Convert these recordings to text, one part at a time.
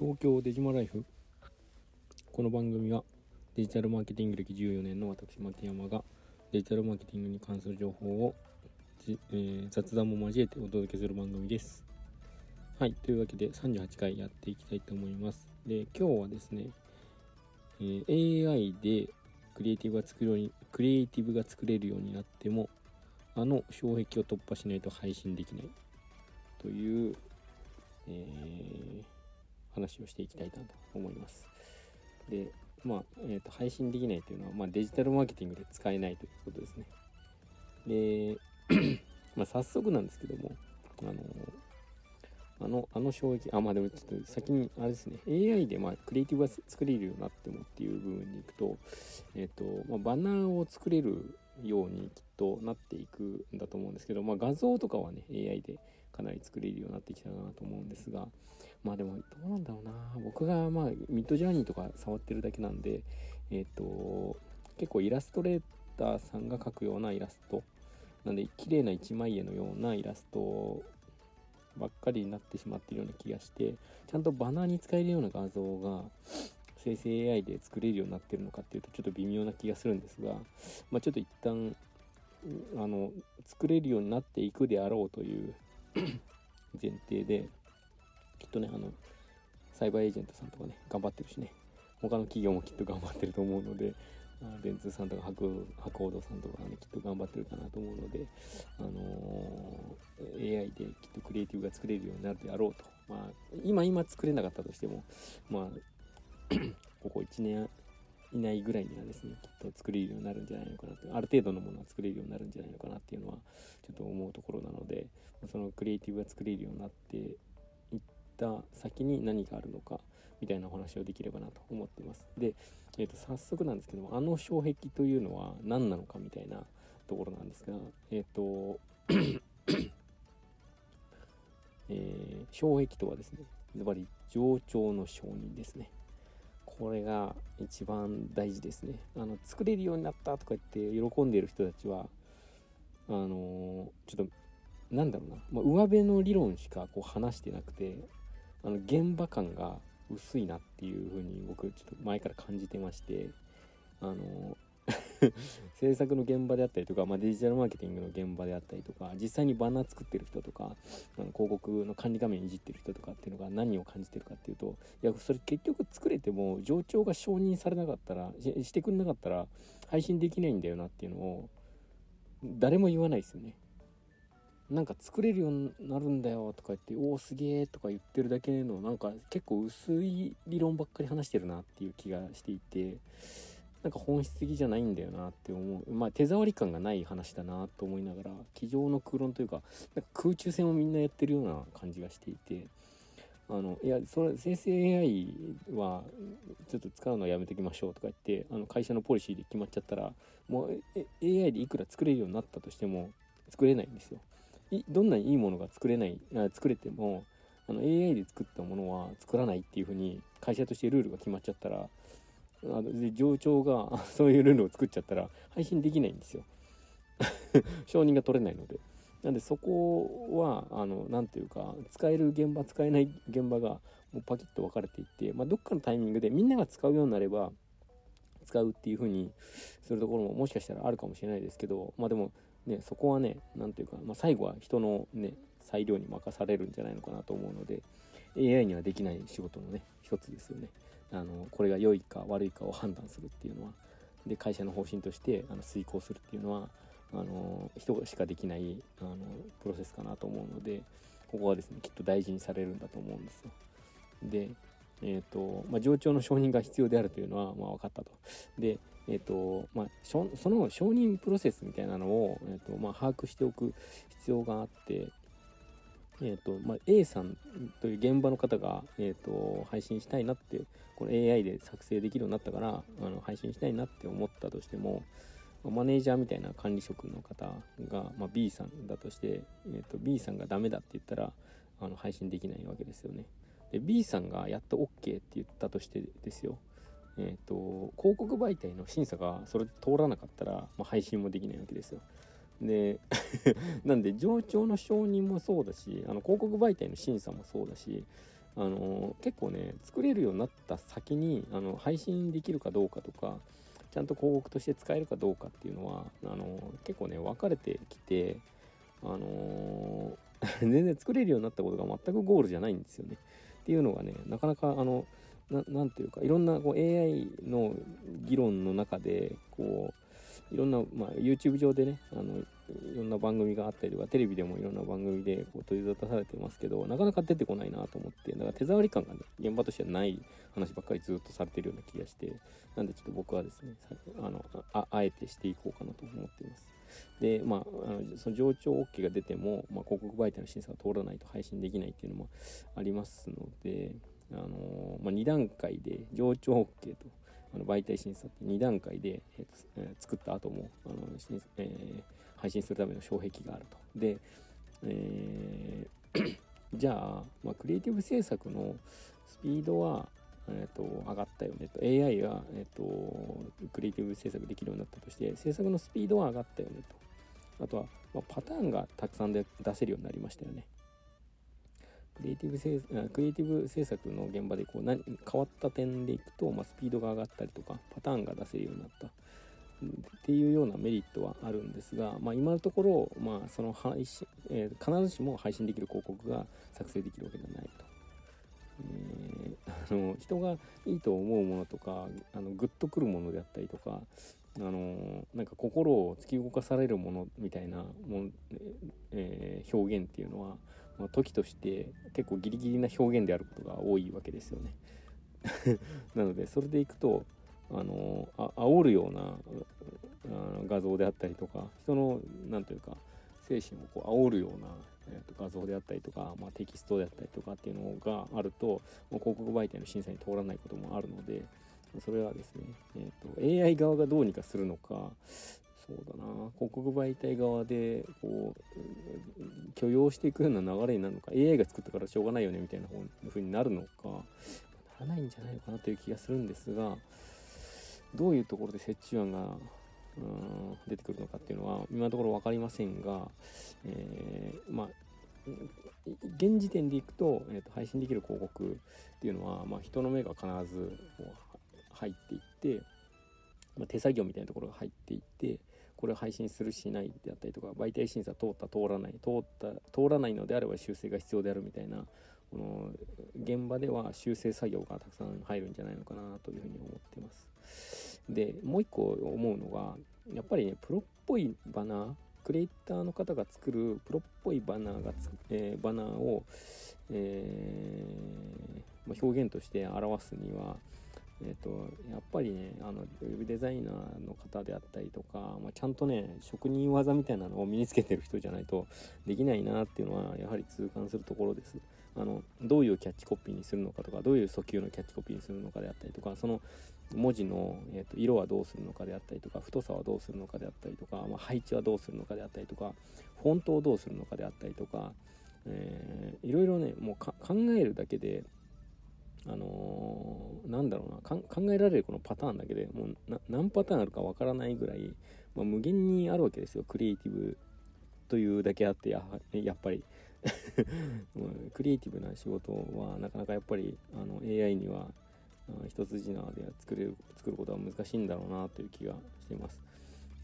東京デジマライフ。この番組はデジタルマーケティング歴14年の私牧山がデジタルマーケティングに関する情報を、えー、雑談も交えてお届けする番組です。はいというわけで38回やっていきたいと思います。で今日はですね、えー、AI でクリエイティブが作るようにクリエイティブが作れるようになってもあの障壁を突破しないと配信できない。という、えー、話をしていきたいなと思います。で、まあ、えーと、配信できないというのは、まあ、デジタルマーケティングで使えないということですね。で、まあ、早速なんですけども、あのあの、あの衝撃、あ、まあでもちょっと先に、あれですね、AI でまあクリエイティブが作れるようになってもっていう部分に行くと、えっ、ー、と、まあ、バナーを作れるようにきっとなっていくんだと思うんですけど、まあ、画像とかはね AI でかなり作れるようになってきたかなと思うんですがまあでもどうなんだろうな。僕がまあミッドジャーニーとか触ってるだけなんでえっ、ー、と結構イラストレーターさんが描くようなイラストなんで綺麗な一枚絵のようなイラストばっかりになってしまっているような気がしてちゃんとバナーに使えるような画像が生成 AI で作れるようになってるのかっていうとちょっと微妙な気がするんですが、まあ、ちょっと一旦あの作れるようになっていくであろうという 前提できっとねあのサイバーエージェントさんとかね頑張ってるしね。他の企業もきっと頑張ってると思うので電通さんとか博報堂さんとかねきっと頑張ってるかなと思うので、あのー、AI できっとクリエイティブが作れるようになるであろうと。まあ今今作れなかったとしてもまあ ここ1年以内ぐらいにはですねきっと作れるようになるんじゃないのかなって。ある程度のものは作れるようになるんじゃないのかなっていうのはちょっと思うところなのでそのクリエイティブが作れるようになってった先に何があるのかみたいなお話をできればなと思っています。で、えー、と早速なんですけどもあの障壁というのは何なのかみたいなところなんですがえっ、ー、とえー、障壁とはですねズバリ上長の承認ですね。これが一番大事ですね。あの作れるようになったとか言って喜んでいる人たちはあのちょっとなんだろうな、まあ、上辺の理論しかこう話してなくてあの現場感が薄いなっていう風に僕ちょっと前から感じてましてあの 制作の現場であったりとか、まあ、デジタルマーケティングの現場であったりとか実際にバナー作ってる人とかあの広告の管理画面いじってる人とかっていうのが何を感じてるかっていうといやそれ結局作れても上長が承認されなかったらししてくれなかったら配信できないんだよなっていうのを誰も言わないですよね。なんか作れるようになるんだよとか言って「おおすげえ」とか言ってるだけのなんか結構薄い理論ばっかり話してるなっていう気がしていてなんか本質的じゃないんだよなって思うまあ手触り感がない話だなと思いながら机上の空論というかなんか空中戦をみんなやってるような感じがしていてあのいやそれ生成 AI はちょっと使うのはやめておきましょうとか言ってあの会社のポリシーで決まっちゃったらもう AI でいくら作れるようになったとしても作れないんですよ。どんなにいいものが作れないあ作れてもあの AI で作ったものは作らないっていうふうに会社としてルールが決まっちゃったらあの上長が そういうルールを作っちゃったら配信できないんですよ。承認が取れないので。なんでそこはあの何ていうか使える現場使えない現場がもうパキッと分かれていって、まあ、どっかのタイミングでみんなが使うようになれば使うっていう風にするところももしかしたらあるかもしれないですけどまあでもねそこはね何ていうか、まあ、最後は人のね裁量に任されるんじゃないのかなと思うので AI にはできない仕事のね一つですよね。あのこれが良いか悪いかを判断するっていうのはで会社の方針としてあの遂行するっていうのはあの人しかできないあのプロセスかなと思うのでここはですねきっと大事にされるんだと思うんですよ。でえーとまあ、上長の承認が必要であるというのは、まあ、分かったと。で、えーとまあ、その承認プロセスみたいなのを、えーとまあ、把握しておく必要があってえーとまあ、A さんという現場の方が、えーと、配信したいなってこの AI で作成できるようになったからあの配信したいなって思ったとしてもマネージャーみたいな管理職の方が、まあ、B さんだとして、えーと、B さんがダメだって言ったらあの配信できないわけですよね。で B さんがやっと OK って言ったとしてですよえーと広告媒体の審査がそれで通らなかったら、まあ、配信もできないわけですよ。で なんで上長の承認もそうだしあの広告媒体の審査もそうだしあの結構ね作れるようになった先にあの配信できるかどうかとかちゃんと広告として使えるかどうかっていうのはあの結構ね分かれてきてあの 全然作れるようになったことが全くゴールじゃないんですよね。っていうのがねなかなかあの何ていうかいろんなこう AI の議論の中でこういろんな、まあ、YouTube 上でねあのいろんな番組があったりとかテレビでもいろんな番組でこう取り沙汰されてますけどなかなか出てこないなと思ってだから手触り感がね現場としてはない話ばっかりずっとされてるような気がしてなんでちょっと僕はですねあのあえてしていこうかなと思っています。でまあ、あのその上長 OK が出ても、まあ、広告媒体の審査が通らないと配信できないっていうのもありますので、あのまあ、2段階で上長 OK とあの媒体審査って2段階で、ええ、作った後もあの、えー、配信するための障壁があると。で、えー じゃあ、まあ、クリエイティブ制作のスピードは、えーと、上がったよね。と AI が、えーと、クリエイティブ制作できるようになったとして制作のスピードは上がったよね。と。あとは、まあ、パターンがたくさんで出せるようになりましたよね。クリエイティブ制クリエイティブ制作の現場でこう何変わった点でいくと、まあ、スピードが上がったりとかパターンが出せるようになったっていうようなメリットはあるんですが、まあ、今のところ、まあ、その配信、えー、必ずしも配信できる広告が作成できるわけではないと。えー、あの人がいいと思うものとかあのグッとくるものであったりとかあのなんか心を突き動かされるものみたいなもん、えー、表現っていうのは、まあ、時として結構ギリギリな表現であることが多いわけですよね。なのでそれでいくとあのあ煽るようなあの画像であったりとか人の何というか精神をこう煽るような、えー、と画像であったりとか、まあ、テキストであったりとかっていうのがあると広告媒体の審査に通らないこともあるのでそれはですね、えーと、AI 側がどうにかするのかそうだな広告媒体側でこう許容していくような流れになるのか AI が作ったからしょうがないよねみたいな風になるのかならないんじゃないのかなという気がするんですがどういうところで折衷案がうん出てくるのかっていうのは今のところ分かりませんが、えー、まあ現時点でいくと,、えーと、配信できる広告っていうのは、まあ、人の目が必ずこう入っていって、まあ、手作業みたいなところが入っていってこれ配信するしないであったりとか媒体審査通った通らない通った通らないのであれば修正が必要であるみたいなこの現場では修正作業がたくさん入るんじゃないのかなというふうに思ってます。でもう一個思うのがやっぱりねプロっぽいバナークリエイターの方が作るプロっぽいバナーがえー、バナーを、えー、まあ、表現として表すにはえーと、やっぱりねあのウェブデザイナーの方であったりとか、まあ、ちゃんとね職人技みたいなのを身につけてる人じゃないとできないなっていうのはやはり痛感するところです。あのどういうキャッチコピーにするのかとかどういう訴求のキャッチコピーにするのかであったりとかその文字の、えーと、色はどうするのかであったりとか太さはどうするのかであったりとか、まあ、配置はどうするのかであったりとかフォントをどうするのかであったりとか、えー、いろいろねもう考えるだけであのー、なんだろうな考えられるこのパターンだけでもう何パターンあるかわからないぐらい、まあ、無限にあるわけですよクリエイティブというだけあってややっぱり クリエイティブな仕事はなかなかやっぱりあの AI には一筋縄では作れる作ることは難しいんだろうなという気がしています。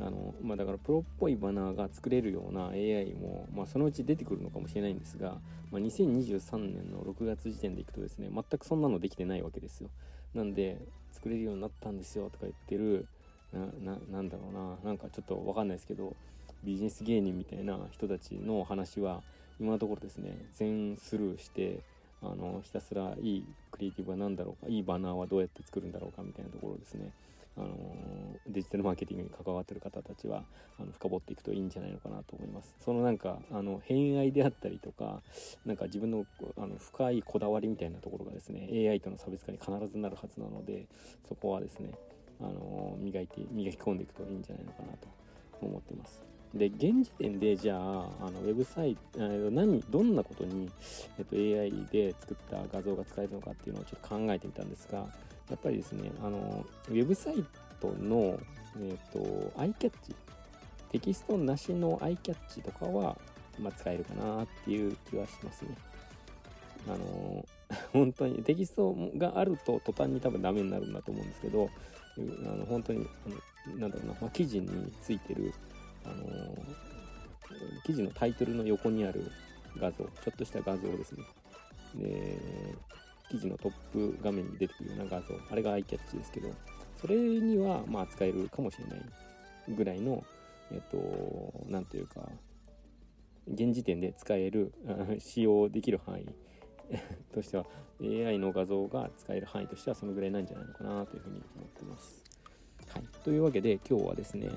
あのまあ、だからプロっぽいバナーが作れるような AI も、まあ、そのうち出てくるのかもしれないんですが、まあ、2023年の6月時点でいくとですね全くそんなのできてないわけですよ。なんで作れるようになったんですよとか言ってるなんだろうななんかちょっと分かんないですけどビジネス芸人みたいな人たちの話は今のところですね全スルーしてあのひたすらいいクリエイティブは何だろうかいいバナーはどうやって作るんだろうかみたいなところですね。あのデジタルマーケティングに関わってる方たちはあの深掘っていくといいんじゃないのかなと思います。そのなんかあの偏愛であったりとかなんか自分のあの深いこだわりみたいなところがですね AI との差別化に必ずなるはずなのでそこはですねあの磨いて磨き込んでいくといいんじゃないのかなと思ってます。で現時点でじゃああのウェブサイト何どんなことに、えっと、AI で作った画像が使えるのかっていうのをちょっと考えてみたんですがやっぱりですねあのウェブサイトの、えっと、アイキャッチテキストなしのアイキャッチとかは、まあ、使えるかなっていう気はしますね。あの 本当にテキストがあると途端に多分ダメになるんだと思うんですけどあの本当にあのなんだろうな、まあ、記事についてる、あの、記事のタイトルの横にある画像ちょっとした画像ですねで記事のトップ画面に出てくるような画像あれがアイキャッチですけどそれにはまあ使えるかもしれないぐらいのえっと何というか現時点で使える 使用できる範囲 としては AI の画像が使える範囲としてはそのぐらいなんじゃないのかなというふうに思ってます。はい、というわけで今日はですね、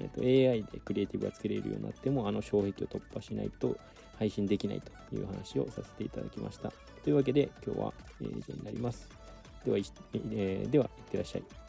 えー、と AI でクリエイティブが作れるようになってもあの障壁を突破しないと配信できないという話をさせていただきました。というわけで今日は以上になります。では、えー、では、いってらっしゃい。